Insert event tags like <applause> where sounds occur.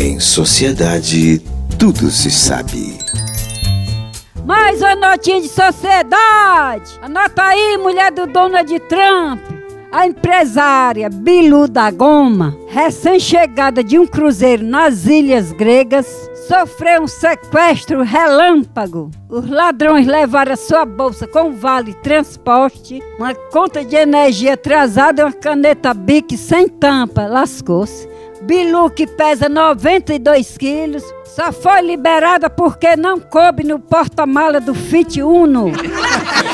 Em sociedade, tudo se sabe. Mais uma notinha de sociedade. Anota aí, mulher do Donald Trump. A empresária Bilu da Goma, recém-chegada de um cruzeiro nas ilhas gregas, sofreu um sequestro relâmpago. Os ladrões levaram a sua bolsa com vale transporte, uma conta de energia atrasada e uma caneta Bic sem tampa. Lascou-se. Bilu, que pesa 92 quilos, só foi liberada porque não coube no porta-mala do Fit Uno. <laughs>